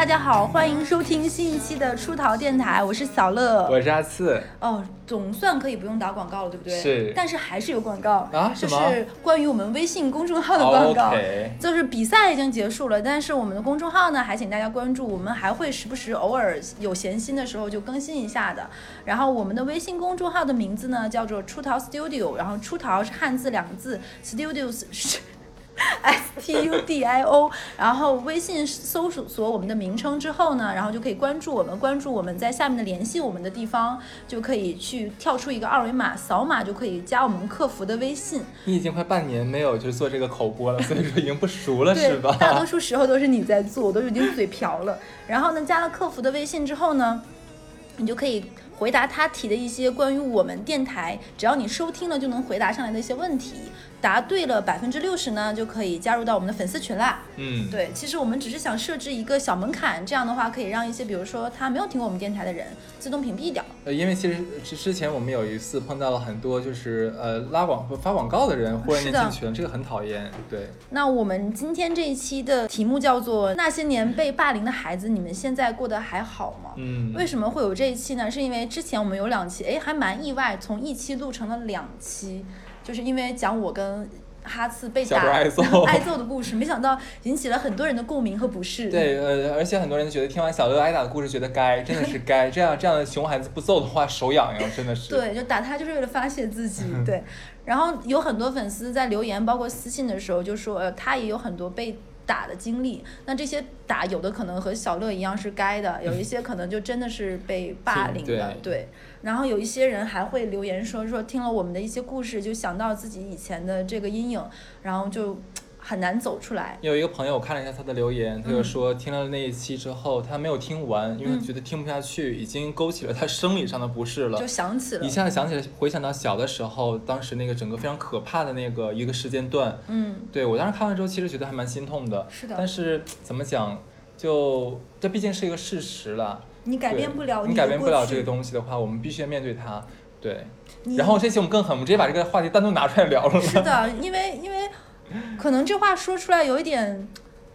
大家好，欢迎收听新一期的出逃电台，我是小乐。我是阿次。哦，总算可以不用打广告了，对不对？是。但是还是有广告啊？就是关于我们微信公众号的广告。就是比赛已经结束了，但是我们的公众号呢，还请大家关注，我们还会时不时偶尔有闲心的时候就更新一下的。然后我们的微信公众号的名字呢，叫做出逃 Studio，然后出逃是汉字两个字，Studios 是。S T U D I O，然后微信搜索我们的名称之后呢，然后就可以关注我们，关注我们在下面的联系我们的地方，就可以去跳出一个二维码，扫码就可以加我们客服的微信。你已经快半年没有就是做这个口播了，所以说已经不熟了 是吧？大多数时候都是你在做，我都已经嘴瓢了。然后呢，加了客服的微信之后呢，你就可以。回答他提的一些关于我们电台，只要你收听了就能回答上来的一些问题，答对了百分之六十呢，就可以加入到我们的粉丝群啦。嗯，对，其实我们只是想设置一个小门槛，这样的话可以让一些比如说他没有听过我们电台的人自动屏蔽掉。呃，因为其实之之前我们有一次碰到了很多就是呃拉广发广告的人忽然间进群，这个很讨厌。对。那我们今天这一期的题目叫做那些年被霸凌的孩子，你们现在过得还好吗？嗯。为什么会有这一期呢？是因为之前我们有两期，哎，还蛮意外，从一期录成了两期，就是因为讲我跟哈次被打挨揍 挨揍的故事，没想到引起了很多人的共鸣和不适。对，呃，而且很多人觉得听完小乐挨打的故事，觉得该，真的是该，这样这样的熊孩子不揍的话，手痒痒，真的是。对，就打他就是为了发泄自己，对。然后有很多粉丝在留言，包括私信的时候，就说呃，他也有很多被。打的经历，那这些打有的可能和小乐一样是该的，有一些可能就真的是被霸凌的，对。然后有一些人还会留言说说听了我们的一些故事，就想到自己以前的这个阴影，然后就。很难走出来。有一个朋友，我看了一下他的留言，他就说听了那一期之后，他没有听完，因为觉得听不下去，已经勾起了他生理上的不适了。就想起了，一下子想起来，回想到小的时候，当时那个整个非常可怕的那个一个时间段。嗯，对我当时看完之后，其实觉得还蛮心痛的。是的。但是怎么讲，就这毕竟是一个事实了。你改变不了。你改变不了这个东西的话，我们必须要面对它。对。然后这期我们更狠，我们直接把这个话题单独拿出来聊了。是的，因为因为。可能这话说出来有一点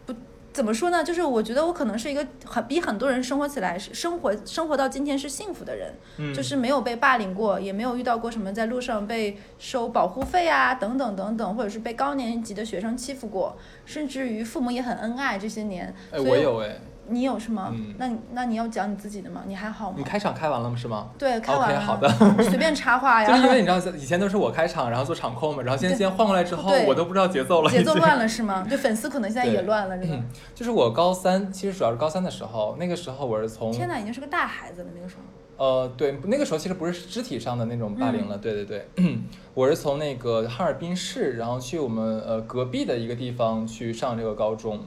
不怎么说呢，就是我觉得我可能是一个很比很多人生活起来是生活生活到今天是幸福的人，就是没有被霸凌过，也没有遇到过什么在路上被收保护费啊等等等等，或者是被高年级的学生欺负过，甚至于父母也很恩爱这些年。哎，我有哎。你有是吗？那那你要讲你自己的吗？你还好吗？你开场开完了吗？是吗？对，开完了。好的。随便插话呀。就是因为你知道，以前都是我开场，然后做场控嘛，然后现在现在换过来之后，我都不知道节奏了。节奏乱了是吗？对，粉丝可能现在也乱了，是吧？就是我高三，其实主要是高三的时候，那个时候我是从……天哪，已经是个大孩子了，那个时候。呃，对，那个时候其实不是肢体上的那种霸凌了，对对对，我是从那个哈尔滨市，然后去我们呃隔壁的一个地方去上这个高中，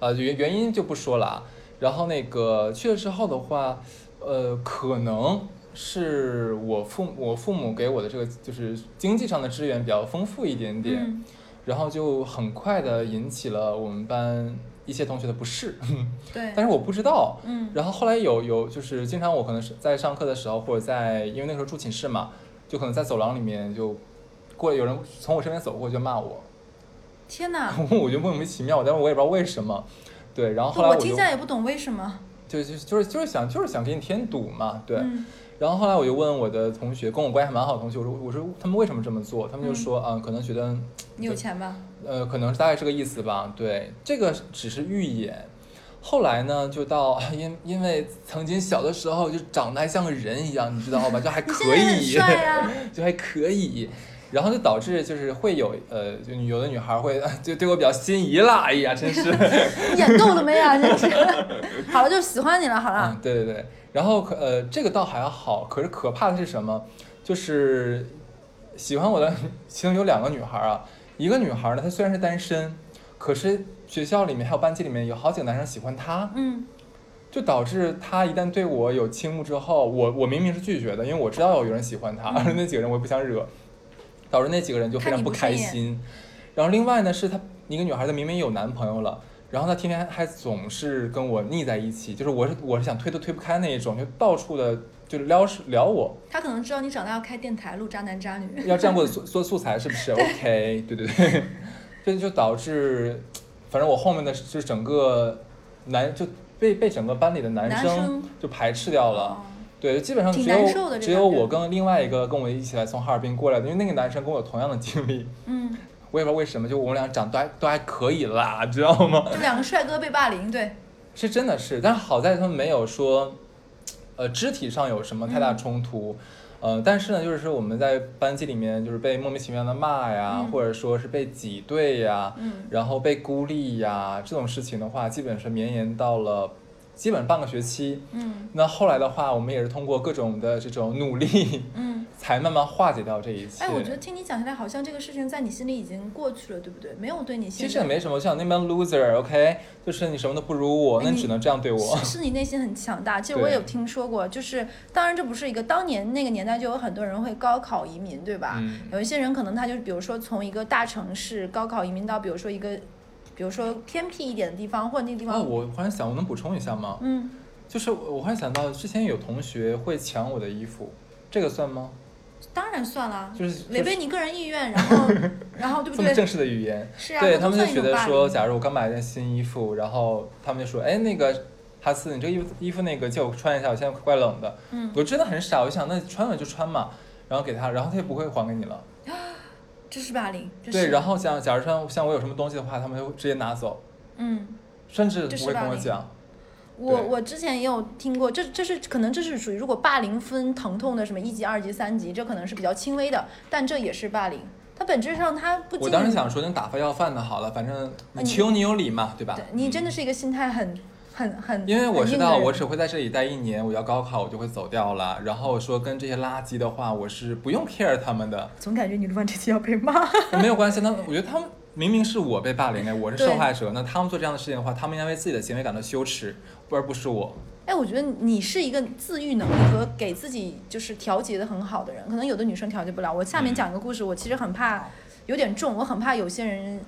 呃原原因就不说了啊。然后那个去了之后的话，呃，可能是我父我父母给我的这个就是经济上的资源比较丰富一点点，然后就很快的引起了我们班一些同学的不适。对。但是我不知道。嗯。然后后来有有就是经常我可能是在上课的时候或者在因为那时候住寝室嘛，就可能在走廊里面就过有人从我身边走过就骂我。天哪！我就莫名其妙，但是我也不知道为什么。对，然后后来我听下也不懂为什么，就就就是就是想就是想给你添堵嘛，对。然后后来我就问我的同学，跟我关系还蛮好的同学，我说我说他们为什么这么做？他们就说啊，可能觉得 你有钱吧？呃，可能是大概这个意思吧。对，这个只是预演。后来呢，就到因因为曾经小的时候就长得还像个人一样，你知道吧？就还可以，就还可以。然后就导致就是会有呃，就有的女孩会 就对我比较心仪啦，哎呀，真是 演够了没啊，真是。好了，就喜欢你了，好了。对对对，然后可呃，这个倒还好，可是可怕的是什么？就是喜欢我的其中有两个女孩啊，一个女孩呢，她虽然是单身，可是学校里面还有班级里面有好几个男生喜欢她，嗯，就导致她一旦对我有倾慕之后，我我明明是拒绝的，因为我知道有人喜欢她，而那几个人我也不想惹。导致那几个人就非常不开心，然后另外呢是她一个女孩，子明明有男朋友了，然后她天天还总是跟我腻在一起，就是我是我是想推都推不开那一种，就到处的就撩撩我。她可能知道你长大要开电台录渣男渣女，要这样过做做素材是不是？OK，对对对，这就导致，反正我后面的就是整个男就被被整个班里的男男生生就排斥掉了。哦对，基本上挺只有只有我跟另外一个跟我一起来从哈尔滨过来的，因为那个男生跟我有同样的经历，嗯，我也不知道为什么，就我们俩长得都还都还可以啦，知道吗？就两个帅哥被霸凌，对，是真的是，但是好在他们没有说，呃，肢体上有什么太大嗯。冲突，呃，但是呢，就是说我们在班级里面就是被莫名其妙的骂呀，嗯。或者说是被挤兑呀，嗯。然后被孤立呀，这种事情的话，基本是绵延到了基本半个学期。嗯那后来的话，我们也是通过各种的这种努力，嗯。才慢慢化解掉这一切。哎，我觉得听你讲下来，好像这个事情在你心里已经过去了，对不对？没有对你现其实也没什么，就像那边 loser，OK，、就是你什么都不如我，那哎你你只能这样对我。是是你内心很强大。其实我也有听说过，就是当然这不是一个当年那个年代就有很多人会高考移民，对吧？嗯有一些人可能他就比如说从一个大城市高考移民到比如说一个，比如说偏僻一点的地方或者那个地哦，方，我忽然想，我能补充一下吗？嗯，就是我我忽然想到，之前有同学会抢我的衣服，这个算吗？当然算了，就是违背你个人意愿，然后 然后对不对？这么正式的语言，是啊，对他们就觉得说，假如我刚买了件新衣服，然后他们就说，哎，那个哈斯，你这个衣服衣服那个借我穿一下，我现在怪冷的。嗯，我真的很傻，我就想那穿了就穿嘛，然后给他，然后他也不会还给你了。这是霸凌，对，然后像假如说像我有什么东西的话，他们就直接拿走，嗯。甚至不会跟我讲。我我之前也有听过，这这是可能这是属于如果霸凌分疼痛的什么一级、二级、三级，这可能是比较轻微的，但这也是霸凌。它本质上它不仅我当时想说，你打发要饭的好了，反正你你穷你有理嘛，对吧？对你真的是一个心态很很很，因为我知道我只会在这里待一年，我要高考我就会走掉了。然后说跟这些垃圾的话，我是不用 care 他们的，总感觉你录完这期要被骂。没有关系。那我觉得他们明明是我被霸凌哎，我是受害者，那他们做这样的事情的话，他们应该为自己的行为感到羞耻，而不是我。哎，我觉得你是一个自愈能力和给自己就是调节的很好的人，可能有的女生调节不了。我下面讲一个故事，我其实很怕有点重，我很怕有些人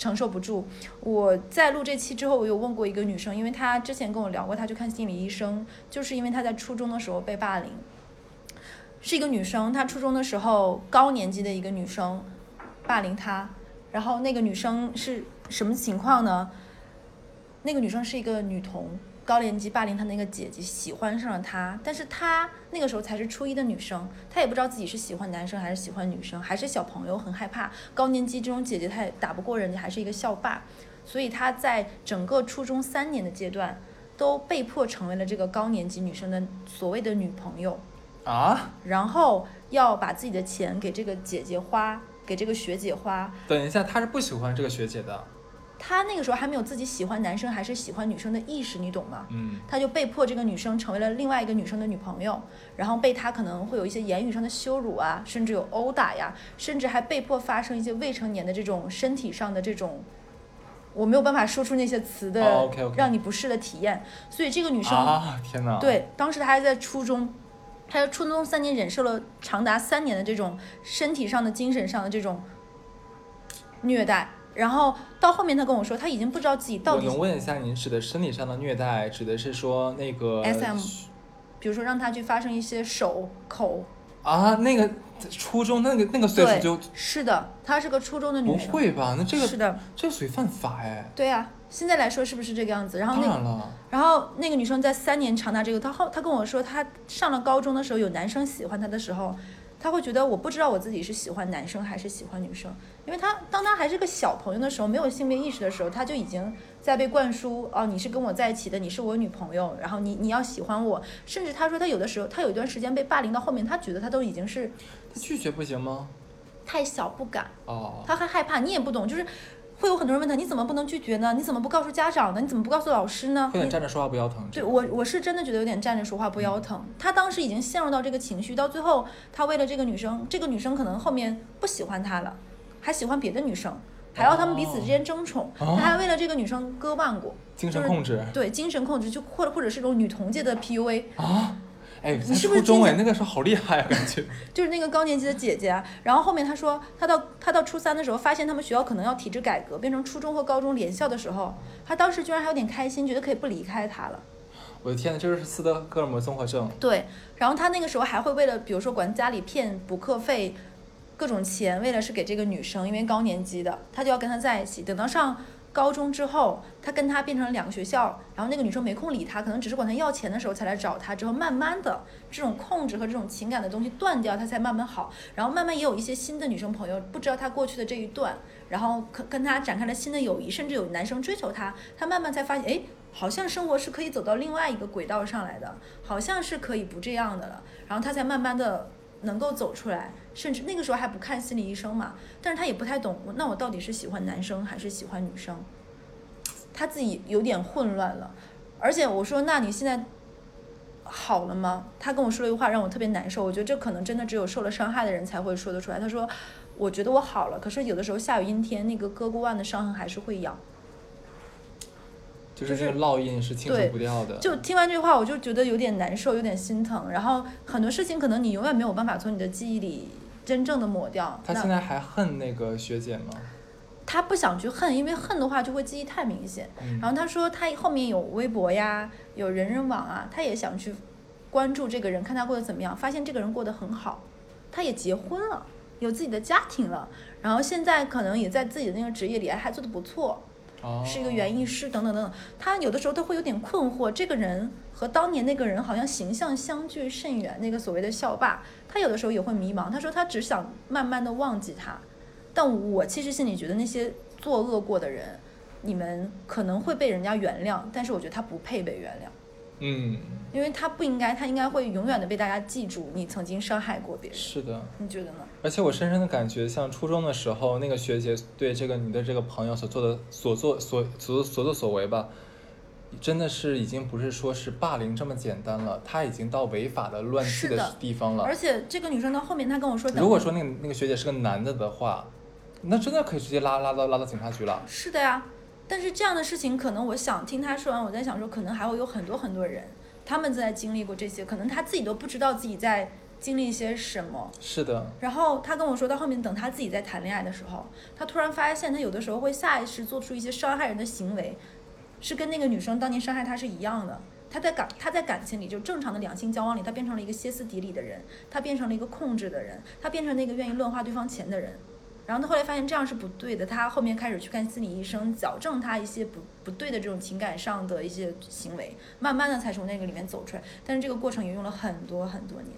承受不住。我在录这期之后，我有问过一个女生，因为她之前跟我聊过，她去看心理医生，就是因为她在初中的时候被霸凌，是一个女生，她初中的时候高年级的一个女生霸凌她，然后那个女生是什么情况呢？那个女生是一个女童，高年级霸凌她那个姐姐喜欢上了他，但是她那个时候才是初一的女生，她也不知道自己是喜欢男生还是喜欢女生，还是小朋友，很害怕。高年级这种姐姐她也打不过人家，还是一个校霸，所以她在整个初中三年的阶段，都被迫成为了这个高年级女生的所谓的女朋友，啊，然后要把自己的钱给这个姐姐花，给这个学姐花，等一下，他是不喜欢这个学姐的，她那个时候还没有自己喜欢男生还是喜欢女生的意识，你懂吗？嗯，他就被迫这个女生成为了另外一个女生的女朋友，然后被他可能会有一些言语上的羞辱啊，甚至有殴打呀，甚至还被迫发生一些未成年的这种身体上的这种，我没有办法说出那些词的让你不适的体验。所以这个女生、啊，天哪，，对当时她还在初中，她在初中三年忍受了长达三年的这种身体上的、精神上的这种虐待。然后到后面，他跟我说，他已经不知道自己到底我能问一下，您指的生理上的虐待，指的是说那个 SM 比如说让他去发生一些手口，啊，那个初中那个那个岁数对就是的，她是个初中的女生不，会吧？那这个是的，这个属于犯法哎。对呀、现在来说是不是这个样子？然后那当然了，然后那个女生在三年长达这个，她后她跟我说，她上了高中的时候有男生喜欢她的时候，她会觉得我不知道我自己是喜欢男生还是喜欢女生，因为他当他还是个小朋友的时候，没有性别意识的时候，他就已经在被灌输哦，你是跟我在一起的，你是我女朋友，然后你你要喜欢我，甚至他说他有的时候，他有一段时间被霸凌到后面，他觉得他都已经是他拒绝不行吗？太小不敢。哦，他还害怕，你也不懂，就是会有很多人问他，你怎么不能拒绝呢？你怎么不告诉家长呢？你怎么不告诉老师呢？你有点站着说话不腰疼。对我，我是真的觉得有点站着说话不腰疼。他当时已经陷入到这个情绪，到最后，他为了这个女生，这个女生可能后面不喜欢他了，还喜欢别的女生，还要他们彼此之间争宠，哦他还为了这个女生割腕过，精神控制对精神控制，就或者或者是这种女同界的 PUA，啊，哎，你是不是初中哎，那个时候好厉害啊，感觉。就是那个高年级的姐姐啊，然后后面她说，她到她到初三的时候，发现他们学校可能要体制改革，变成初中和高中联校的时候，她当时居然还有点开心，觉得可以不离开他了。我的天呐，这就是斯德哥尔摩综合症。对，然后她那个时候还会为了，比如说管家里骗补课费，各种钱，为了是给这个女生，因为高年级的，她就要跟她在一起。等到上高中之后，他跟他变成了两个学校，然后那个女生没空理他，可能只是管他要钱的时候才来找他，之后慢慢的这种控制和这种情感的东西断掉，他才慢慢好，然后慢慢也有一些新的女生朋友不知道他过去的这一段，然后跟跟他展开了新的友谊，甚至有男生追求他，他慢慢才发现，哎，好像生活是可以走到另外一个轨道上来的，好像是可以不这样的了，然后他才慢慢的能够走出来，甚至那个时候还不看心理医生嘛，但是他也不太懂，那我到底是喜欢男生还是喜欢女生？他自己有点混乱了，而且我说，那你现在好了吗？他跟我说了一句话，让我特别难受。我觉得这可能真的只有受了伤害的人才会说得出来。他说，我觉得我好了，可是有的时候下雨阴天，那个割过腕的伤痕还是会痒。就是这个烙印是清除不掉的。就听完这句话，我就觉得有点难受，有点心疼。然后很多事情可能你永远没有办法从你的记忆里真正的抹掉。他现在还恨那个学姐吗？他不想去恨，因为恨的话就会记忆太明显。然后他说他后面有微博呀，有人人网啊，他也想去关注这个人，看他过得怎么样。发现这个人过得很好，他也结婚了，有自己的家庭了。然后现在可能也在自己的那个职业里还做得不错。是一个园艺师，等等等等。他有的时候都会有点困惑，这个人和当年那个人好像形象相距甚远。那个所谓的校霸，他有的时候也会迷茫。他说他只想慢慢的忘记他，但我其实心里觉得那些作恶过的人，你们可能会被人家原谅，但是我觉得他不配被原谅。嗯，因为他不应该，他应该会永远的被大家记住，你曾经伤害过别人。是的，你觉得呢？而且我深深的感觉，像初中的时候，那个学姐对这个你的这个朋友所做的所作所所所作所为吧，真的是已经不是说是霸凌这么简单了，他已经到违法的乱纪的地方了。而且这个女生到后面，她跟我说，如果说那个那个学姐是个男的的话，那真的可以直接拉拉到拉到警察局了。是的呀。但是这样的事情，可能我想听他说完，我在想说，可能还会有很多很多人，他们在经历过这些，可能他自己都不知道自己在经历些什么。是的。然后他跟我说到后面，等他自己在谈恋爱的时候，他突然发现，他有的时候会下意识做出一些伤害人的行为，是跟那个女生当年伤害他是一样的。他在感他在感情里，就正常的两性交往里，他变成了一个歇斯底里的人，他变成了一个控制的人，他变成那个愿意乱花对方钱的人。然后他后来发现这样是不对的，他后面开始去看心理医生，矫正他一些不不对的这种情感上的一些行为，慢慢的才从那个里面走出来。但是这个过程也用了很多很多年。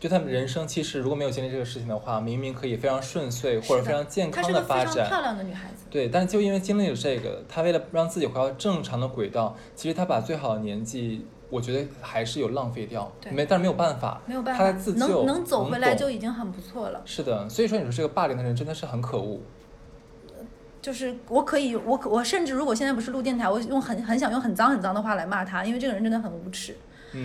就他们人生其实如果没有经历这个事情的话，明明可以非常顺遂或者非常健康的发展。她是个非常漂亮的女孩子。对，但是就因为经历了这个，她为了让自己回到正常的轨道，其实她把最好的年纪。我觉得还是有浪费掉，没，但是没有办法，没有办法，他在自救，能能走回来就已经很不错了。是的，所以说你说这个霸凌的人真的是很可恶。就是我可以，我我甚至如果现在不是录电台，我用很很想用很脏很脏的话来骂他，因为这个人真的很无耻。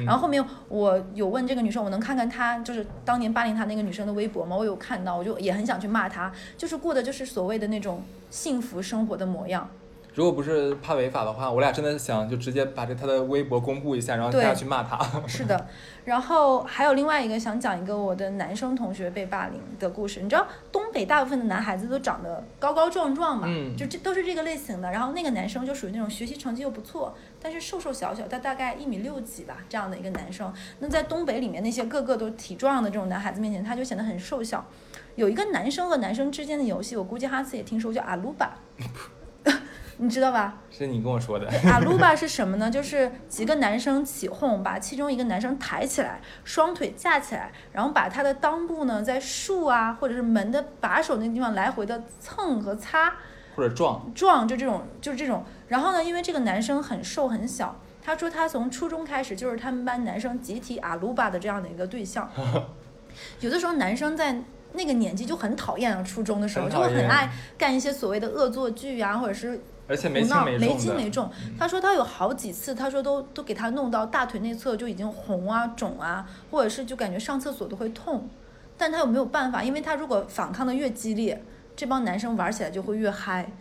然后后面我有问这个女生，我能看看她就是当年霸凌她那个女生的微博吗？我有看到，我就也很想去骂她，就是过的就是所谓的那种幸福生活的模样。如果不是怕违法的话，我俩真的想就直接把这他的微博公布一下，然后大家去骂他。是的，然后还有另外一个想讲一个我的男生同学被霸凌的故事。你知道东北大部分的男孩子都长得高高壮壮嘛，嗯就这都是这个类型的。然后那个男生就属于那种学习成绩又不错，但是瘦瘦小小，他大概一米六几吧这样的一个男生。那在东北里面那些个个都体壮的这种男孩子面前，他就显得很瘦小。有一个男生和男生之间的游戏，我估计哈斯也听说叫阿鲁巴。你知道吧？是你跟我说的。阿鲁巴是什么呢？就是几个男生起哄，把其中一个男生抬起来，双腿架起来，然后把他的裆部呢在树啊或者是门的把手那地方来回的蹭和擦，或者撞撞，就这种就是这种。然后呢，因为这个男生很瘦很小，他说他从初中开始就是他们班男生集体阿鲁巴的这样的一个对象。有的时候男生在那个年纪就很讨厌啊，初中的时候就会很爱干一些所谓的恶作剧啊，或者是。而且没轻没轻没重，他说他有好几次，他说都都给他弄到大腿内侧就已经红啊肿啊，或者是就感觉上厕所都会痛，但他又没有办法，因为他如果反抗的越激烈，这帮男生玩起来就会越嗨。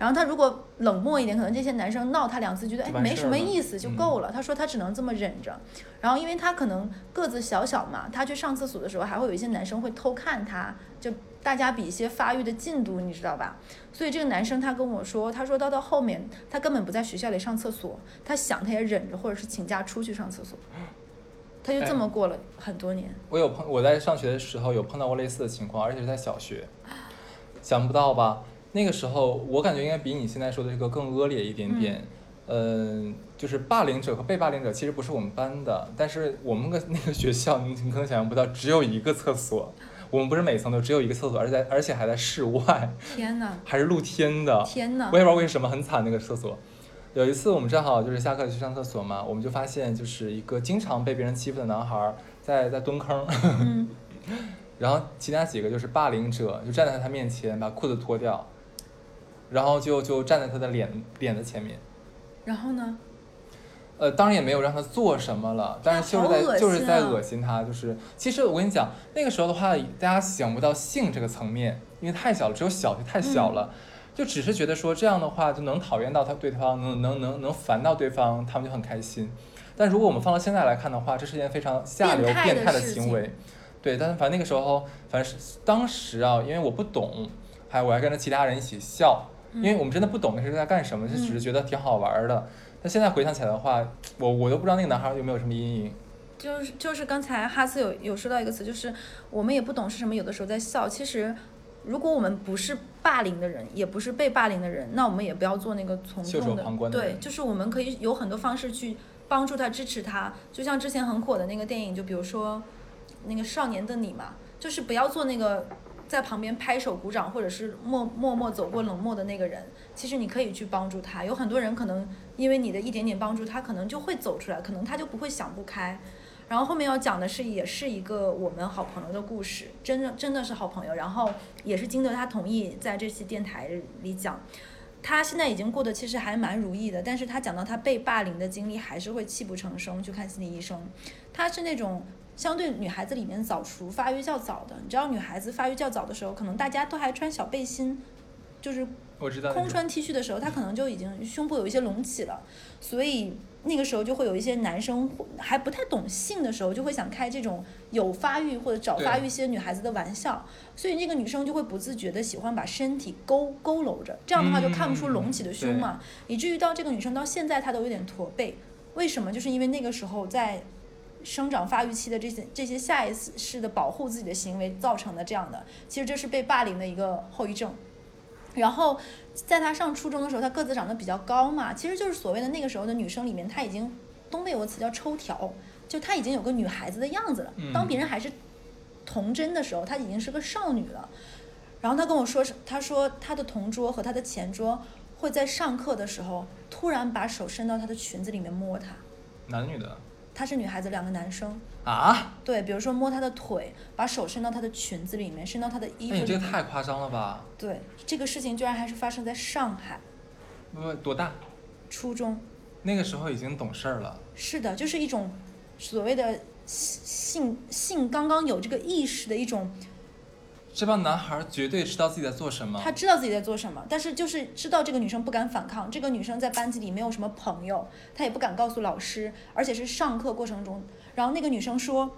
然后他如果冷漠一点，可能这些男生闹他两次，觉得哎没什么意思就够了。他说他只能这么忍着。然后因为他可能个子小小嘛，他去上厕所的时候还会有一些男生会偷看他，就大家比一些发育的进度，你知道吧？所以这个男生他跟我说，他说到到后面他根本不在学校里上厕所，他想他也忍着，或者是请假出去上厕所，他就这么过了很多年。我有碰我在上学的时候有碰到过类似的情况，而且是在小学，想不到吧？那个时候我感觉应该比你现在说的这个更恶劣一点点。嗯，就是霸凌者和被霸凌者其实不是我们班的，但是我们个 那个学校，你你可能想象不到，只有一个厕所。我们不是每层都只有一个厕所，而且在而且还在室外，天哪，还是露天的。天哪，我也不知道为什么很惨那个厕所。有一次我们正好就是下课去上厕所嘛，我们就发现就是一个经常被别人欺负的男孩在在蹲坑，然后其他几个就是霸凌者就站在他面前把裤子脱掉，然后就就站在他的脸脸的前面。然后呢？呃，当然也没有让他做什么了，但是就是在就是在恶心他，就是其实我跟你讲，那个时候的话，大家想不到性这个层面，因为太小了，只有小学太小了，就只是觉得说这样的话就能讨厌到他对方，能能能能烦到对方，他们就很开心。但如果我们放到现在来看的话，这是件非常下流变态的行为，对。但是反正那个时候，反正是当时啊，因为我不懂，还我还跟着其他人一起笑。因为我们真的不懂那是在干什么，就只是觉得挺好玩的。那现在回想起来的话，我我都不知道那个男孩有没有什么阴影。就是就是刚才哈斯有有说到一个词，就是我们也不懂是什么，有的时候在笑。其实，如果我们不是霸凌的人，也不是被霸凌的人，那我们也不要做那个从众的。对，就是我们可以有很多方式去帮助他、支持他。就像之前很火的那个电影，就比如说那个《少年的你》嘛，就是不要做那个。在旁边拍手鼓掌，或者是默默默走过冷漠的那个人，其实你可以去帮助他。有很多人可能因为你的一点点帮助，他可能就会走出来，可能他就不会想不开。然后后面要讲的是，也是一个我们好朋友的故事，真的真的是好朋友。然后也是经得他同意，在这期电台里讲，他现在已经过得其实还蛮如意的。但是他讲到他被霸凌的经历，还是会泣不成声去看心理医生。他是那种。相对女孩子里面早熟、发育较早的，你知道女孩子发育较早的时候，可能大家都还穿小背心，就是空穿 T 恤的时候，她可能就已经胸部有一些隆起了，所以那个时候就会有一些男生还不太懂性的时候，就会想开这种有发育或者早发育一些女孩子的玩笑，所以那个女生就会不自觉的喜欢把身体勾佝偻着，这样的话就看不出隆起的胸嘛，以至于到这个女生到现在她都有点驼背，为什么？就是因为那个时候在。生长发育期的这些这些下意识的保护自己的行为造成的这样的，其实这是被霸凌的一个后遗症。然后在他上初中的时候，他个子长得比较高嘛，其实就是所谓的那个时候的女生里面，他已经东北有个词叫抽条，就他已经有个女孩子的样子了。当别人还是童真的时候，他已经是个少女了。然后他跟我说，他说他的同桌和他的前桌会在上课的时候突然把手伸到他的裙子里面摸他。男女的。她是女孩子，两个男生啊，对，比如说摸她的腿，把手伸到她的裙子里面，伸到她的衣服。哎，你这个太夸张了吧？对，这个事情居然还是发生在上海。不，多大？初中。那个时候已经懂事儿了。是的，就是一种所谓的性性刚刚有这个意识的一种。这帮男孩绝对知道自己在做什么。他知道自己在做什么，但是就是知道这个女生不敢反抗。这个女生在班级里没有什么朋友，她也不敢告诉老师，而且是上课过程中。然后那个女生说，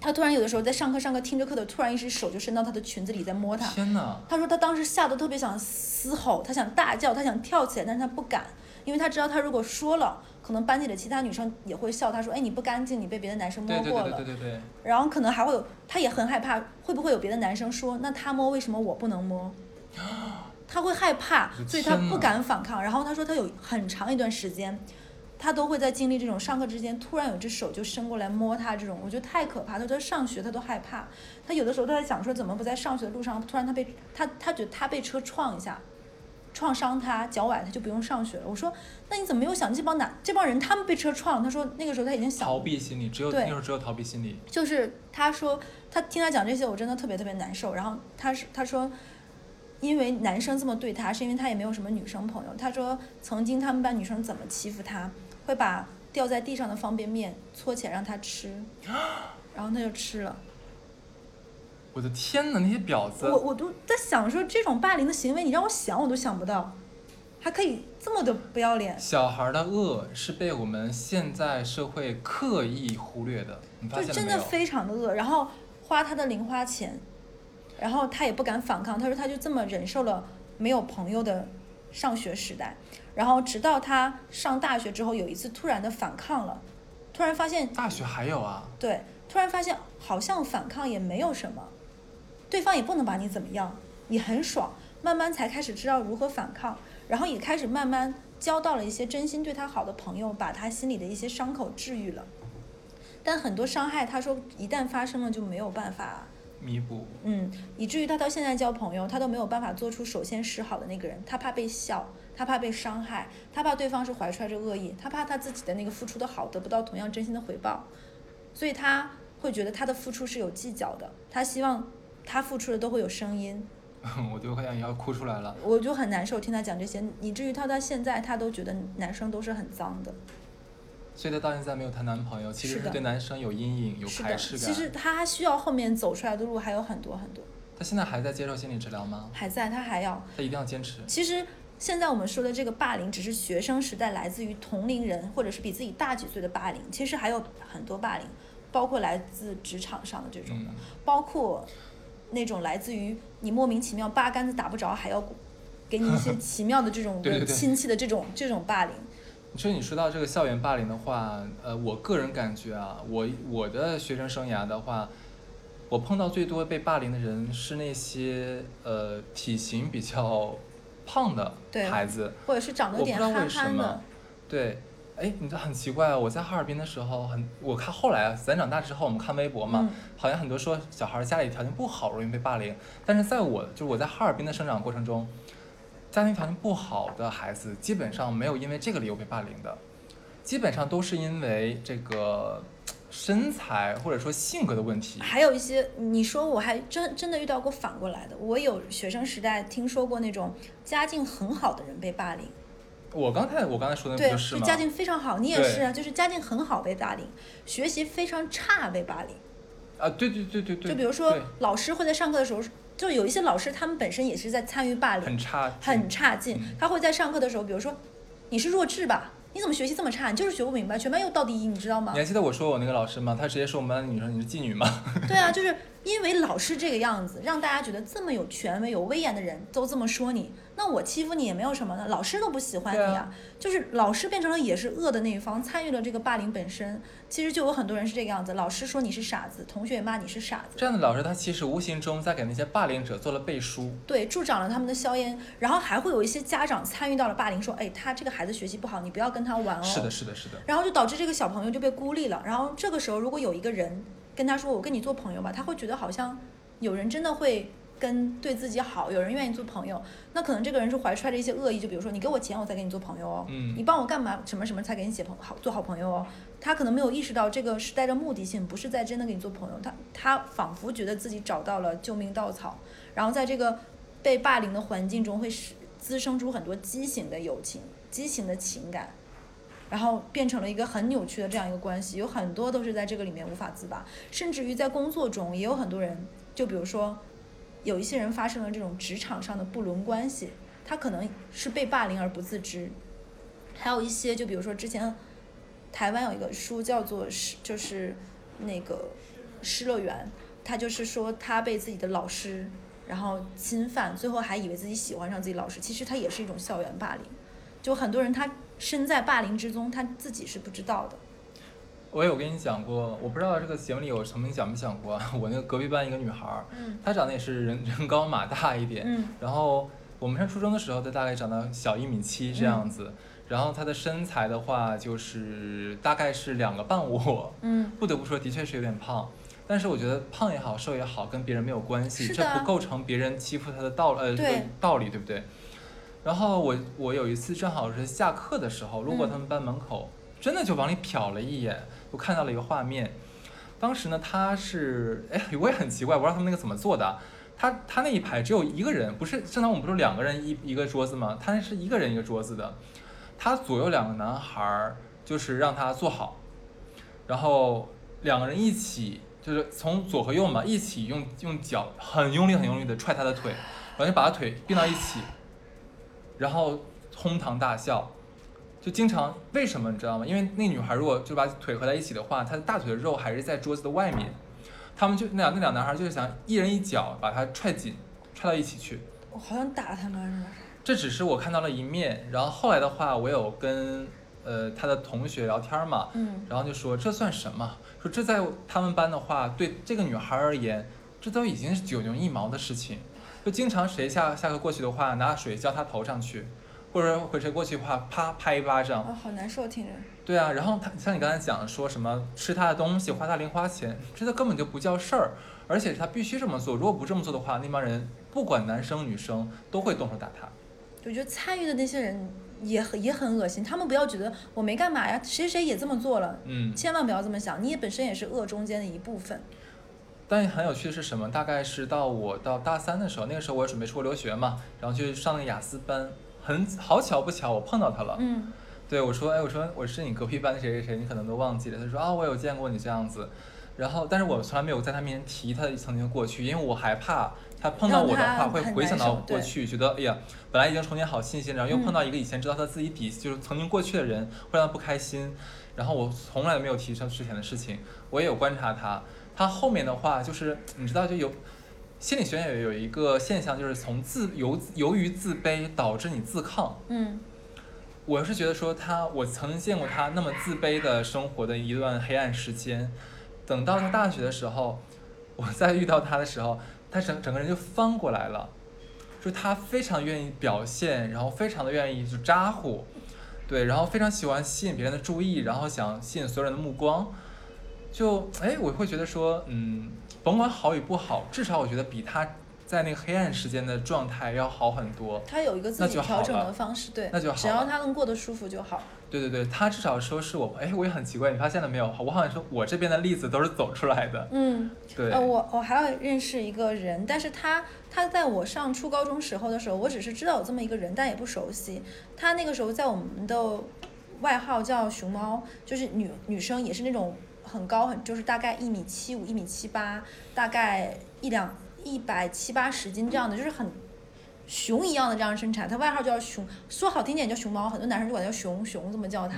她突然有的时候在上课上课听着课的，突然一只手就伸到她的裙子里在摸她。天哪！她说她当时吓得特别想嘶吼，她想大叫，她想跳起来，但是她不敢，因为她知道她如果说了。可能班里的其他女生也会笑，她说：“哎，你不干净，你被别的男生摸过了。”对对对对对。然后可能还会有，她也很害怕，会不会有别的男生说：“那他摸，为什么我不能摸？” 他会害怕，所以他不敢反抗。然后他说，他有很长一段时间，他都会在经历这种上课之间，突然有只手就伸过来摸他这种，我觉得太可怕。他说上学他都害怕，他有的时候都在想说，怎么不在上学的路上，突然他被他他觉得他被车撞一下。创伤他脚崴他就不用上学了。我说，那你怎么没有想这帮男这帮人他们被车撞？他说那个时候他已经想逃避心理，只有那时候只有逃避心理。就是他说他听他讲这些，我真的特别特别难受。然后他是他说，因为男生这么对他，是因为他也没有什么女生朋友。他说曾经他们班女生怎么欺负他，会把掉在地上的方便面搓起来让他吃，然后他就吃了。我的天呐，那些婊子！我我都在想说，这种霸凌的行为，你让我想我都想不到，还可以这么的不要脸。小孩的恶是被我们现在社会刻意忽略的，你发现就真的非常的恶，然后花他的零花钱，然后他也不敢反抗，他说他就这么忍受了没有朋友的上学时代，然后直到他上大学之后，有一次突然的反抗了，突然发现大学还有啊？对，突然发现好像反抗也没有什么。对方也不能把你怎么样，你很爽。慢慢才开始知道如何反抗，然后也开始慢慢交到了一些真心对他好的朋友，把他心里的一些伤口治愈了。但很多伤害，他说一旦发生了就没有办法弥补。嗯，以至于他到现在交朋友，他都没有办法做出首先示好的那个人，他怕被笑，他怕被伤害，他怕对方是怀揣着恶意，他怕他自己的那个付出的好得不到同样真心的回报，所以他会觉得他的付出是有计较的，他希望他付出的都会有声音。我就快要要哭出来了。我就很难受，听他讲这些，以至于他到现在他都觉得男生都是很脏的。所以她到现在没有谈男朋友，其实是对男生有阴影、有，排斥感。其实他需要后面走出来的路还有很多很多，她现在还在接受心理治疗吗？还在，他还要。她一定要坚持。其实现在我们说的这个霸凌，只是学生时代来自于同龄人或者是比自己大几岁的霸凌，其实还有很多霸凌，包括来自职场上的这种的，嗯，包括那种来自于你莫名其妙八竿子打不着，还要给你一些 奇妙的这种亲戚的这种这种霸凌。你说你说到这个校园霸凌的话，呃，我个人感觉啊，我我的学生生涯的话，我碰到最多被霸凌的人是那些呃体型比较胖的孩子。或者是长得有点憨憨的，，对，哎，你这很奇怪啊！我在哈尔滨的时候很，我看后来啊，咱长大之后，我们看微博嘛，嗯好像很多说小孩家里条件不好，容易被霸凌。但是在我就是我在哈尔滨的生长过程中，家庭条件不好的孩子基本上没有因为这个理由被霸凌的，基本上都是因为这个身材或者说性格的问题。还有一些，你说我还真真的遇到过反过来的。我有学生时代听说过那种家境很好的人被霸凌，我刚才我刚才说的不对，就是吗？就家境非常好，你也是啊，就是家境很好被霸凌，学习非常差被霸凌。啊，对对对对对，就比如说老师会在上课的时候，就有一些老师他们本身也是在参与霸凌，很差，很差劲嗯。他会在上课的时候，比如说你是弱智吧？你怎么学习这么差？你就是学不明白，全班又倒第一，你知道吗你？还记得我说我那个老师吗？他直接说我们班的女生你是妓女吗？对啊，就是因为老师这个样子，让大家觉得这么有权威、有威严的人都这么说你，那我欺负你也没有什么的，老师都不喜欢你啊。就是老师变成了也是恶的那一方，参与了这个霸凌本身。其实就有很多人是这个样子，老师说你是傻子，同学也骂你是傻子。这样的老师，他其实无形中在给那些霸凌者做了背书。对，助长了他们的硝烟，然后还会有一些家长参与到了霸凌，说，哎，他这个孩子学习不好，你不要跟他玩哦。是的，是的，是的。然后就导致这个小朋友就被孤立了。然后这个时候，如果有一个人跟他说：“我跟你做朋友吧”，他会觉得好像有人真的会跟对自己好，有人愿意做朋友。那可能这个人是怀揣着一些恶意，就比如说你给我钱，我才跟你做朋友哦。嗯你帮我干嘛？什么什么才给你写朋好做好朋友哦？他可能没有意识到这个是带着目的性，不是在真的跟你做朋友。他他仿佛觉得自己找到了救命稻草，然后在这个被霸凌的环境中会使滋生出很多畸形的友情、畸形的情感。然后变成了一个很扭曲的这样一个关系，有很多都是在这个里面无法自拔，甚至于在工作中也有很多人，就比如说，有一些人发生了这种职场上的不伦关系，他可能是被霸凌而不自知，还有一些就比如说之前台湾有一个书叫做失，就是那个《失乐园》，他就是说他被自己的老师然后侵犯，最后还以为自己喜欢上自己老师，其实他也是一种校园霸凌，就很多人他身在霸凌之中，他自己是不知道的。我有跟你讲过，我不知道这个节目里有曾经讲没讲过啊。我那个隔壁班一个女孩儿，嗯她长得也是人 人高马大一点，嗯然后我们上初中的时候，她大概长到小一米七这样子，然后她的身材的话，就是大概是两个半我，嗯，不得不说，的确是有点胖。但是我觉得胖也好，瘦也好，跟别人没有关系，这不构成别人欺负她的道呃这个道理，对不对？然后我我有一次正好是下课的时候，路过嗯他们班门口，真的就往里瞟了一眼，我看到了一个画面。当时呢，他是哎，我也很奇怪，我不知道他们那个怎么做的。他他那一排只有一个人，不是正常我们不是两个人一一个桌子吗？他那是一个人一个桌子的。他左右两个男孩就是让他坐好，然后两个人一起就是从左和右嘛，一起用用脚很用力很用力的踹他的腿，然后就把他腿并到一起，然后哄堂大笑。就经常为什么你知道吗？因为那女孩如果就把腿合在一起的话，她的大腿的肉还是在桌子的外面。他们就那两那两男孩就是想一人一脚把她踹紧，踹到一起去。我好想打他们是吧？这只是我看到了一面，然后后来的话，我有跟呃他的同学聊天嘛，嗯然后就说这算什么？说这在他们班的话，对这个女孩而言，这都已经是九牛一毛的事情。就经常谁下下课过去的话，拿水浇她头上去，或者或者谁过去的话，啪拍一巴掌。啊，好难受，听着。对啊，然后他像你刚才讲说什么吃他的东西，花他零花钱，这个根本就不叫事儿，而且他必须这么做，如果不这么做的话，那帮人不管男生女生都会动手打他。我觉得参与的那些人也很也很恶心，他们不要觉得我没干嘛呀，谁谁也这么做了，嗯，千万不要这么想，你也本身也是恶中间的一部分。但很有趣的是什么？大概是到我到大三的时候，那个时候我也准备出国留学嘛，然后去上那个雅思班，很好巧不巧，我碰到他了。嗯，对我说，哎，我说我是你隔壁班的谁谁谁，你可能都忘记了。他说啊，我有见过你这样子，然后但是我从来没有在他面前提他曾经的过去，因为我害怕他碰到我的话会回想到过去，觉得哎呀，本来已经重建好信心，然后又碰到一个以前知道他自己底就是曾经过去的人，会让他不开心。然后我从来没有提他之前的事情，我也有观察他。他后面的话就是，你知道就有心理学也有一个现象，就是从自由由于自卑导致你自抗。嗯，我是觉得说他，我曾经见过他那么自卑的生活的一段黑暗时间。等到他大学的时候，我再遇到他的时候，他整整个人就翻过来了，就他非常愿意表现，然后非常的愿意就咋呼，对，然后非常喜欢吸引别人的注意，然后想吸引所有人的目光。就哎，我会觉得说，嗯，甭管好与不好，至少我觉得比他在那个黑暗时间的状态要好很多。他有一个自己调整的方式，对，那就好。只要他能过得舒服就好。对对对，他至少说是我，哎，我也很奇怪，你发现了没有？我好像说我这边的例子都是走出来的。嗯，对。呃，我我还要认识一个人，但是他他在我上初高中时候的时候，我只是知道有这么一个人，但也不熟悉。他那个时候在我们的外号叫熊猫，就是女女生也是那种。很高，很就是大概一米七五、一米七八，大概一两一百七八十斤这样的，就是很熊一样的这样身材。他外号叫熊，说好听点叫熊猫，很多男生就管他叫熊熊这么叫他。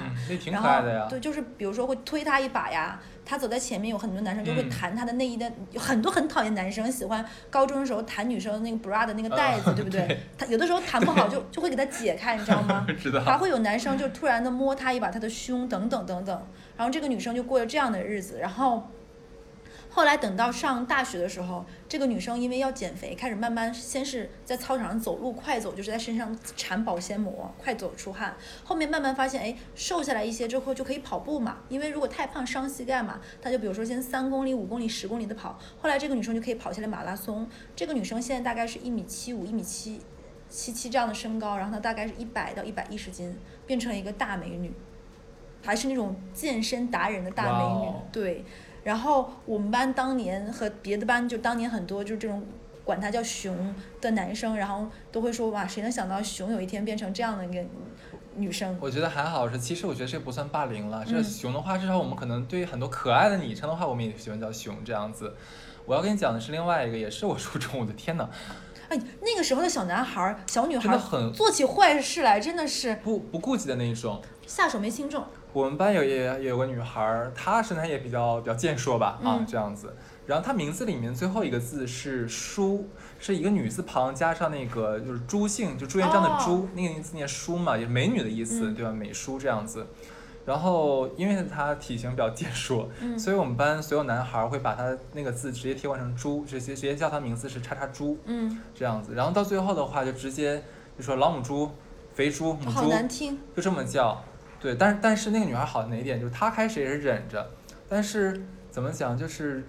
然后对，就是比如说会推他一把呀，他走在前面，有很多男生就会弹他的内衣的，很多很讨厌男生喜欢高中的时候弹女生那个 bra 的那个带子，对不对？他有的时候弹不好就就会给他解开，你知道吗？知道。还会有男生就突然的摸他一把他的胸，等等等等。然后这个女生就过了这样的日子，然后后来等到上大学的时候，这个女生因为要减肥，开始慢慢先是在操场上走路快走，就是在身上缠保鲜膜，快走出汗。后面慢慢发现，哎，瘦下来一些之后就可以跑步嘛，因为如果太胖伤膝盖嘛，她就比如说先三公里、五公里、十公里的跑。后来这个女生就可以跑下来马拉松。这个女生现在大概是一米七五、一米七七七这样的身高，然后她大概是一百到一百一十斤，变成了一个大美女。还是那种健身达人的大美女，对。然后我们班当年和别的班就当年很多就是这种管他叫熊的男生，然后都会说哇，谁能想到熊有一天变成这样的一个女生？我觉得还好是，其实我觉得这不算霸凌了。这熊的话，至少我们可能对于很多可爱的昵称的话，我们也喜欢叫熊这样子。我要跟你讲的是另外一个，也是我初中，我的天呐。哎，那个时候的小男孩、小女孩很做起坏事来，真的是不不顾忌的那一种，下手没轻重。我们班有也也有个女孩，她身材也比较比较健硕吧，啊这样子。然后她名字里面最后一个字是舒，是一个女字旁加上那个就是朱姓，就朱元璋的朱，那个字念舒嘛，也是美女的意思，对吧？美舒这样子。然后因为她体型比较健硕，所以我们班所有男孩会把她那个字直接替换成朱，直接直接叫她名字是叉叉猪，嗯，这样子。然后到最后的话就直接就说老母猪、肥猪、母猪，好难听，就这么叫。对，但是但是那个女孩好哪一点，就是她开始也是忍着，但是怎么讲，就是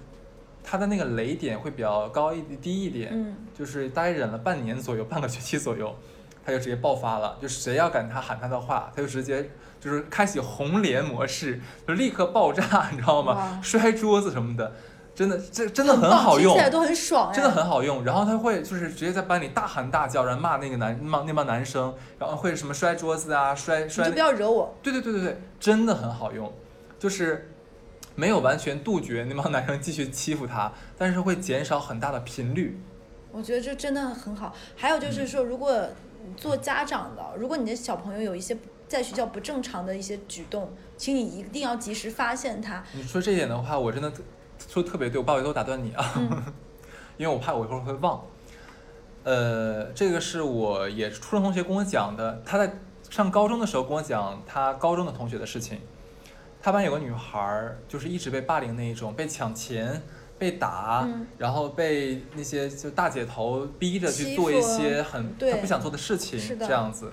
她的那个雷点会比较高一低一点，嗯，就是大概忍了半年左右，半个学期左右，她就直接爆发了，就谁要敢她喊她的话，她就直接就是开启红莲模式，就立刻爆炸，你知道吗？摔桌子什么的。真的，这真的很好用，听起来都很爽真的很好用。然后他会就是直接在班里大喊大叫，然后骂那个男骂那帮男生，然后会什么摔桌子啊，摔摔。你就不要惹我。对对对对对，真的很好用，就是没有完全杜绝那帮男生继续欺负他，但是会减少很大的频率。我觉得这真的很好。还有就是说，如果做家长的，如果你的小朋友有一些在学校不正常的一些举动，请你一定要及时发现他。你说这点的话，我真的。说特别对，我不好意思，我打断你啊，因为我怕我一会儿会忘。呃，这个是我也是初中同学跟我讲的，他在上高中的时候跟我讲他高中的同学的事情。他班有个女孩儿，就是一直被霸凌那一种，被抢钱，被打，嗯然后被那些就大姐头逼着去做一些很对他不想做的事情，这样子。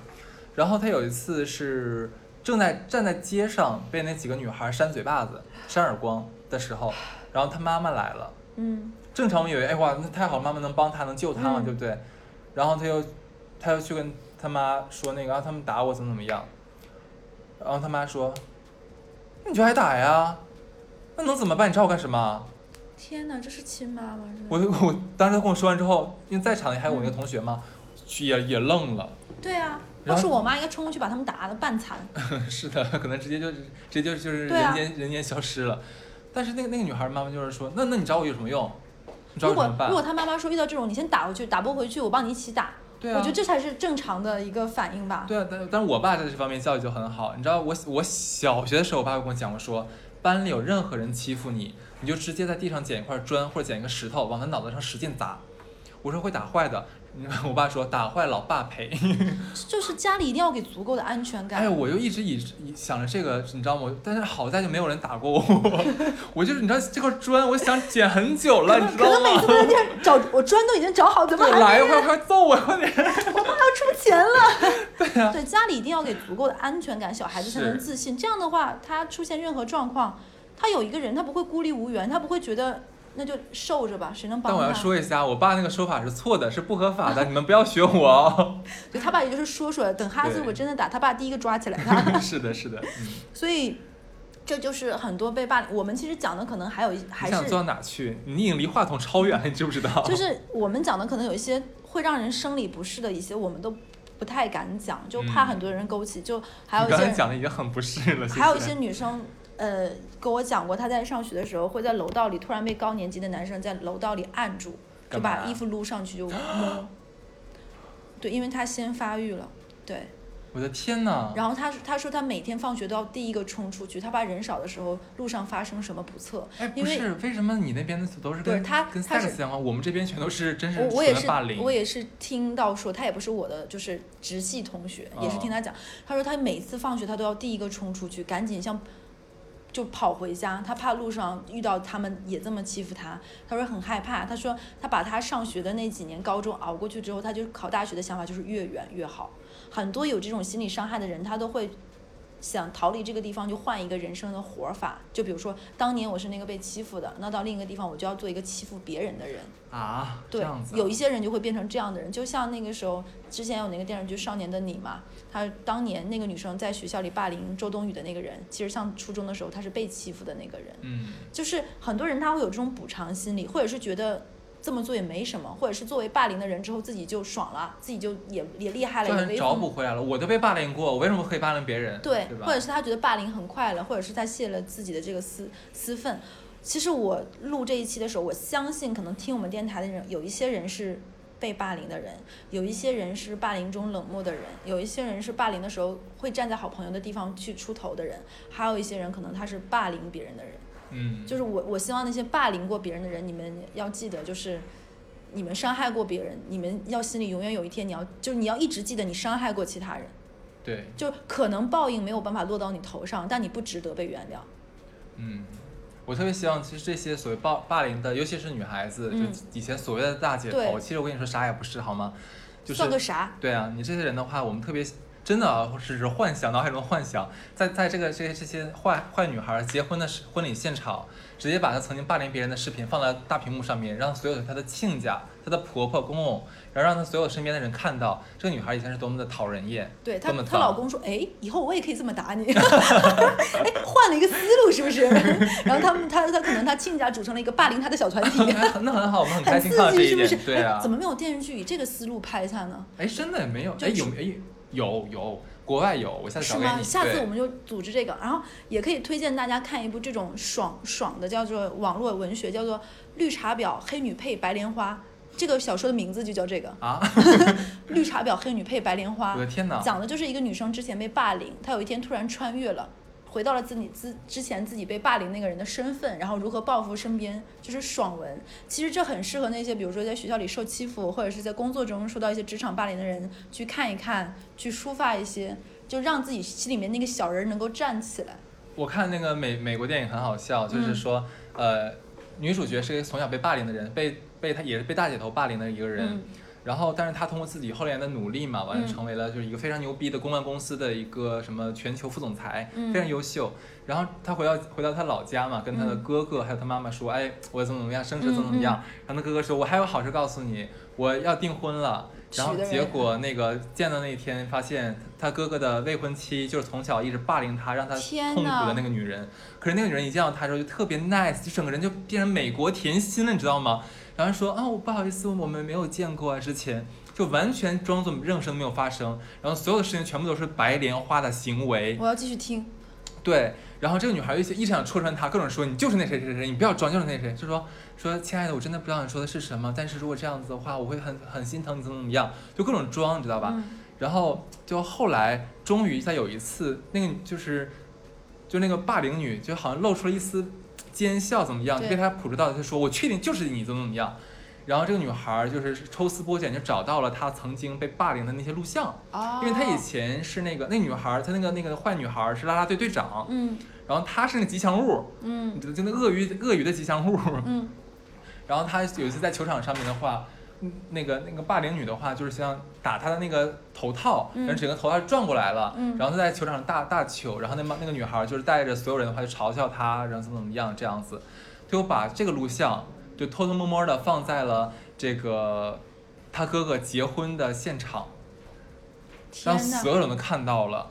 然后他有一次是正在站在街上被那几个女孩扇嘴巴子、扇耳光的时候，然后他妈妈来了。嗯正常我们以为，哎哇，那太好了，妈妈能帮他，能救他嘛，嗯对不对？然后他又，他又去跟他妈说那个，啊，他们打我怎么怎么样，然后他妈说，你就挨打呀，那能怎么办？你找我干什么？天哪，这是亲妈吗？我我当时他跟我说完之后，因为在场的还有我那个同学嘛，也也愣了。对啊，要是我妈应该冲过去把他们打的半残。是的，可能直接就直接就就是人间、人间消失了。但是那个那个女孩妈妈就是说，那那你找我有什么用？你找如果我怎么办如？果他妈妈说遇到这种，你先打回去，打不回去，我帮你一起打。对啊，我觉得这才是正常的一个反应吧。对啊，但但是我爸在这方面教育就很好。你知道我我小学的时候，我爸会跟我讲过说，班里有任何人欺负你，你就直接在地上捡一块砖或者捡一个石头，往他脑袋上使劲砸。我说会打坏的，我爸说打坏老爸赔。就是家里一定要给足够的安全感。哎，我就一直以以想着这个，你知道吗？但是好在就没有人打过我。我就是你知道这块砖，我想捡很久了，你知道可能每次吗？都在地上找，我砖都已经找好，怎么对，还没来快快揍我，快点！我爸要出钱了。对啊，对，家里一定要给足够的安全感，小孩子才能自信。这样的话，他出现任何状况，他有一个人，他不会孤立无援，他不会觉得那就受着吧，谁能帮他？但我要说一下，我爸那个说法是错的，是不合法的，你们不要学我哦。对他爸也就是说说，等哈斯对我真的打，他爸第一个抓起来他。是的，是的，嗯。所以，这就是很多被霸凌。我们其实讲的可能还有一还是做到哪去？你已经离话筒超远了，你知不知道？就是我们讲的可能有一些会让人生理不适的一些，我们都不太敢讲，就怕嗯很多人勾起。就还有你刚才一些讲的已经很不适了。还有一些女生，呃，跟我讲过，他在上学的时候会在楼道里突然被高年级的男生在楼道里按住，就把衣服撸上去就摸。对，因为他先发育了，对。我的天呐！然后他他说他每天放学都要第一个冲出去，他怕人少的时候路上发生什么不测。哎，因为不是，为什么你那边的都是跟对他跟他是 sex 相关？我们这边全都是真是我我也是纯的霸凌。我也是听到说，他也不是我的就是直系同学，也是听他讲，他说他每次放学他都要第一个冲出去，赶紧像就跑回家，他怕路上遇到他们也这么欺负他，他说很害怕，他说他把他上学的那几年高中熬过去之后，他就考大学的想法就是越远越好，很多有这种心理伤害的人，他都会。想逃离这个地方，就换一个人生的活法。就比如说，当年我是那个被欺负的，那到另一个地方，我就要做一个欺负别人的人。啊，这对有一些人就会变成这样的人，就像那个时候之前有那个电视剧《少年的你》嘛，他当年那个女生在学校里霸凌周冬雨的那个人，其实上初中的时候她是被欺负的那个人，嗯，就是很多人他会有这种补偿心理，或者是觉得。这么做也没什么，或者是作为霸凌的人之后自己就爽了，自己就也也厉害了，也找补回来了。我都被霸凌过，我为什么可以霸凌别人？对，对？或者是他觉得霸凌很快乐，或者是他泄了自己的这个私私愤。其实我录这一期的时候，我相信可能听我们电台的人，有一些人是被霸凌的人，有一些人是霸凌中冷漠的人，有一些人是霸凌的时候会站在好朋友的地方去出头的人，还有一些人可能他是霸凌别人的人。嗯，就是我我希望那些霸凌过别人的人，你们要记得，就是你们伤害过别人，你们要心里永远有一天，你要就是你要一直记得你伤害过其他人。对，就可能报应没有办法落到你头上，但你不值得被原谅。嗯。我特别希望，其实这些所谓霸霸凌的，尤其是女孩子，嗯就以前所谓的大姐头，其实我跟你说啥也不是，好吗？就是算个啥？对啊，你这些人的话，我们特别真的啊，只是幻想，脑海中幻想，在在这个这些这些坏坏女孩结婚的婚礼现场，直接把她曾经霸凌别人的视频放在大屏幕上面，让所有她的亲家、她的婆婆、公公，然后让她所有身边的人看到这个女孩以前是多么的讨人厌，对她她老公说：“哎，以后我也可以这么打你。”哎，换了一个思路是不是？然后他们他他可能他亲家组成了一个霸凌他的小团体，那很好，我们很开心看到这一点是不是？，对啊哎，怎，么没有电视剧以这个思路拍下呢？哎，真的没有，就哎有哎有有，国外有，我下次是吗？找给你，对下次我们就组织这个，然后也可以推荐大家看一部这种爽爽的，叫做网络文学，叫做《绿茶婊黑女配白莲花》。这个小说的名字就叫这个，啊，绿茶婊黑女配白莲花我》，的天哪，讲的就是一个女生之前被霸凌，她有一天突然穿越了。回到了自己之之前自己被霸凌那个人的身份，然后如何报复身边，就是爽文。其实这很适合那些比如说在学校里受欺负，或者是在工作中受到一些职场霸凌的人去看一看，去抒发一些，就让自己心里面那个小人能够站起来。我看那个美美国电影很好笑，就是嗯说，呃，女主角是一个从小被霸凌的人，被被她也是被大姐头霸凌的一个人。嗯然后，但是他通过自己后来的努力嘛，完了嗯成为了就是一个非常牛逼的公关公司的一个什么全球副总裁，嗯非常优秀。然后他回到回到他老家嘛，跟他的嗯哥哥还有他妈妈说，哎，我怎么怎么样，升职怎么怎么样。然后他哥哥说，我还有好事告诉你，我要订婚了。然后结果那个见到那一天，发现他哥哥的未婚妻就是从小一直霸凌他，让他痛苦的那个女人。可是那个女人一见到他之后就特别 nice，就整个人就变成美国甜心了，你知道吗？然后说啊，我不好意思，我们没有见过啊，之前就完全装作任何事都没有发生，然后所有的事情全部都是白莲花的行为。我要继续听。对，然后这个女孩一直一直想戳穿他，各种说你就是那谁谁谁，你不要装就是那谁，就说说亲爱的，我真的不知道你说的是什么，但是如果这样子的话，我会很很心疼你怎么怎么样，就各种装，你知道吧？嗯然后就后来终于在有一次，那个就是就那个霸凌女就好像露出了一丝奸笑，怎么样？被他捕捉到，他说我确定就是你怎么怎么样。然后这个女孩就是抽丝剥茧，就找到了她曾经被霸凌的那些录像，哦，因为她以前是那个那女孩儿，她那个那个坏女孩是啦啦队队长，嗯然后她是那个吉祥物，嗯就就那鳄鱼鳄鱼的吉祥物。嗯 然后她有一次在球场上面的话，嗯那个那个霸凌女的话，就是想打她的那个头套，嗯。然后整个头套转过来了，嗯。然后她在球场上大大球，然后那帮那个女孩就是带着所有人的话就嘲笑她，然后怎么怎么样这样子，就把这个录像就偷偷摸摸的放在了这个他哥哥结婚的现场，让，所有人都看到了。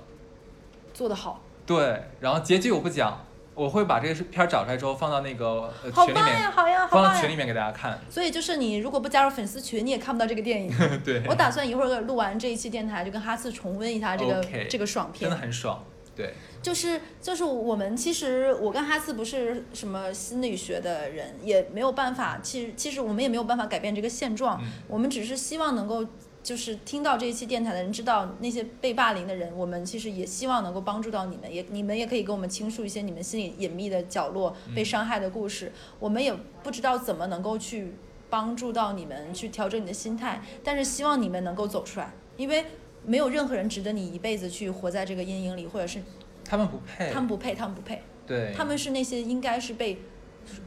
做得好，对，然后结局我不讲，我会把这个片儿找出来之后放到那个呃群里好棒呀，面，好呀，好呀。放到群里面给大家看。所以就是你如果不加入粉丝群，你也看不到这个电影。对，我打算一会儿录完这一期电台，就跟哈次重温一下这个这个爽片真的。很爽。对，就是就是我们其实我跟哈斯不是什么心理学的人，也没有办法，其实其实我们也没有办法改变这个现状，嗯我们只是希望能够。就是听到这一期电台的人知道那些被霸凌的人，我们其实也希望能够帮助到你们，也你们也可以跟我们倾诉一些你们心里隐秘的角落嗯被伤害的故事。我们也不知道怎么能够去帮助到你们去调整你的心态，但是希望你们能够走出来，因为没有任何人值得你一辈子去活在这个阴影里，或者是他们不配。他们不配，他们不配，对，他们是那些应该是被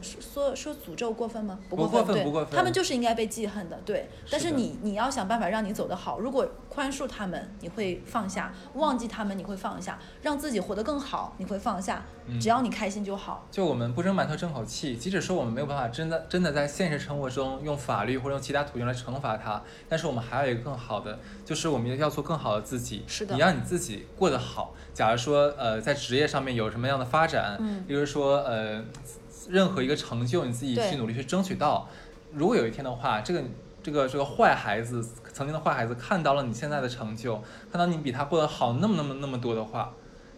说说说诅咒过分吗？不不过分不过分他们就是应该被记恨的，对。但是你你要想办法让你走得好，如果宽恕他们，你会放下；忘记他们，你会放下；让自己活得更好，你会放下。嗯只要你开心就好。就我们不争馒头争口气，即使说我们没有办法真的真的在现实生活中用法律或者用其他途径来惩罚他，但是我们还有一个更好的，就是我们要做更好的自己。是的你让你自己过得好。假如说呃在职业上面有什么样的发展，嗯比如说呃任何一个成就你自己去努力去争取到，如果有一天的话，这个这个这个坏孩子曾经的坏孩子看到了你现在的成就，看到你比他过得好那么那么那么多的话，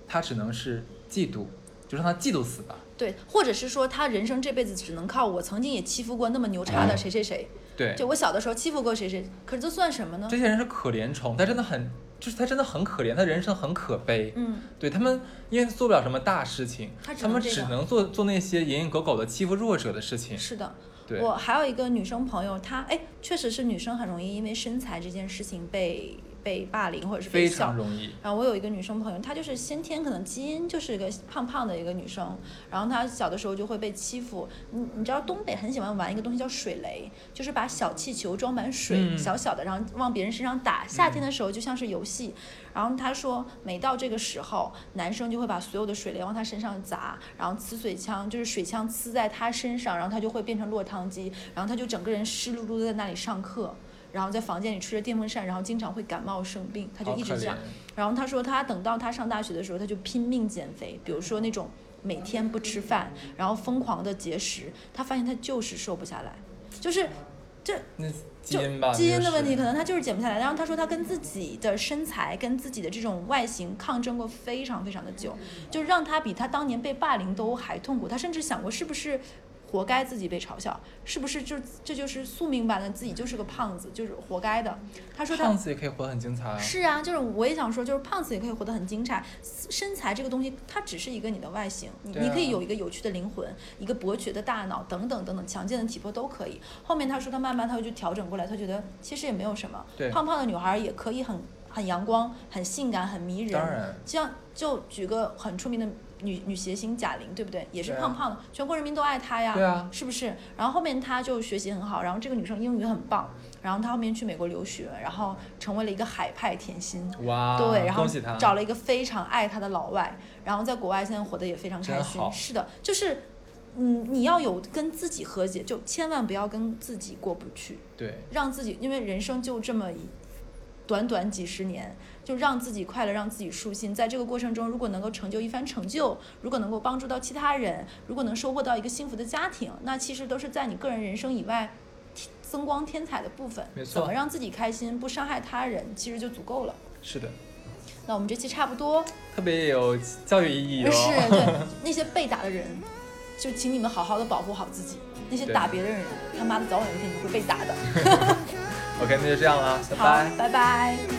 他只能是嫉妒，就让他嫉妒死吧。对，或者是说他人生这辈子只能靠我曾经也欺负过那么牛叉的谁谁谁，对，就我小的时候欺负过谁谁，可是这算什么呢这？些人是可怜虫，他真的很，就是他真的很可怜，他人生很可悲。嗯，对他们，因为做不了什么大事情，他们只能做做那些蝇营狗苟的欺负弱者的事情。是的。对，我还有一个女生朋友，她哎，确实是女生很容易因为身材这件事情被被霸凌或者是被笑非常。容易。然后我有一个女生朋友，她就是先天可能基因就是一个胖胖的一个女生，然后她小的时候就会被欺负。你你知道东北很喜欢玩一个东西叫水雷，就是把小气球装满水，嗯小小的，然后往别人身上打。夏天的时候就像是游戏。然后她说，每到这个时候，男生就会把所有的水雷往她身上砸，然后呲水枪，就是水枪呲在她身上，然后她就会变成落汤鸡，然后她就整个人湿漉漉的在那里上课。然后在房间里吹着电风扇，然后经常会感冒生病，他就一直这样。然后他说，他等到他上大学的时候，他就拼命减肥，比如说那种每天不吃饭，然后疯狂的节食，他发现他就是瘦不下来，就是这基就因吧，基因的问题，可能他就是减不下来。然后他说他跟自己的身材、跟自己的这种外形抗争过非常非常的久，就让他比他当年被霸凌都还痛苦。他甚至想过是不是活该自己被嘲笑，是不是就这就是宿命般的自己就是个胖子，就是活该的。他说他胖子也可以活得很精彩啊。是啊，就是我也想说，就是胖子也可以活得很精彩。身材这个东西，它只是一个你的外形，你、啊你可以有一个有趣的灵魂，一个博学的大脑，等等等等，强健的体魄都可以。后面他说他慢慢他会去调整过来，他觉得其实也没有什么，对胖胖的女孩也可以很很阳光、很性感、很迷人。当然，像就举个很出名的女女谐星贾玲，对不对？也是胖胖的，全国人民都爱她呀，对啊是不是？然后后面她就学习很好，然后这个女生英语很棒，然后她后面去美国留学，然后成为了一个海派甜心。哇，对，然后找了一个非常爱她的老外，然后在国外现在活得也非常开心。是的，就是，嗯，你要有跟自己和解，就千万不要跟自己过不去。对，让自己，因为人生就这么一短短几十年，就让自己快乐，让自己舒心。在这个过程中，如果能够成就一番成就，如果能够帮助到其他人，如果能收获到一个幸福的家庭，那其实都是在你个人人生以外增光添彩的部分。没错怎么让自己开心，不伤害他人，其实就足够了。是的，那我们这期差不多，特别有教育意义哦。是 对那些被打的人，就请你们好好的保护好自己。那些打别的人，他妈的早晚有一天你会被打的。OK，那就这样了，拜拜。拜拜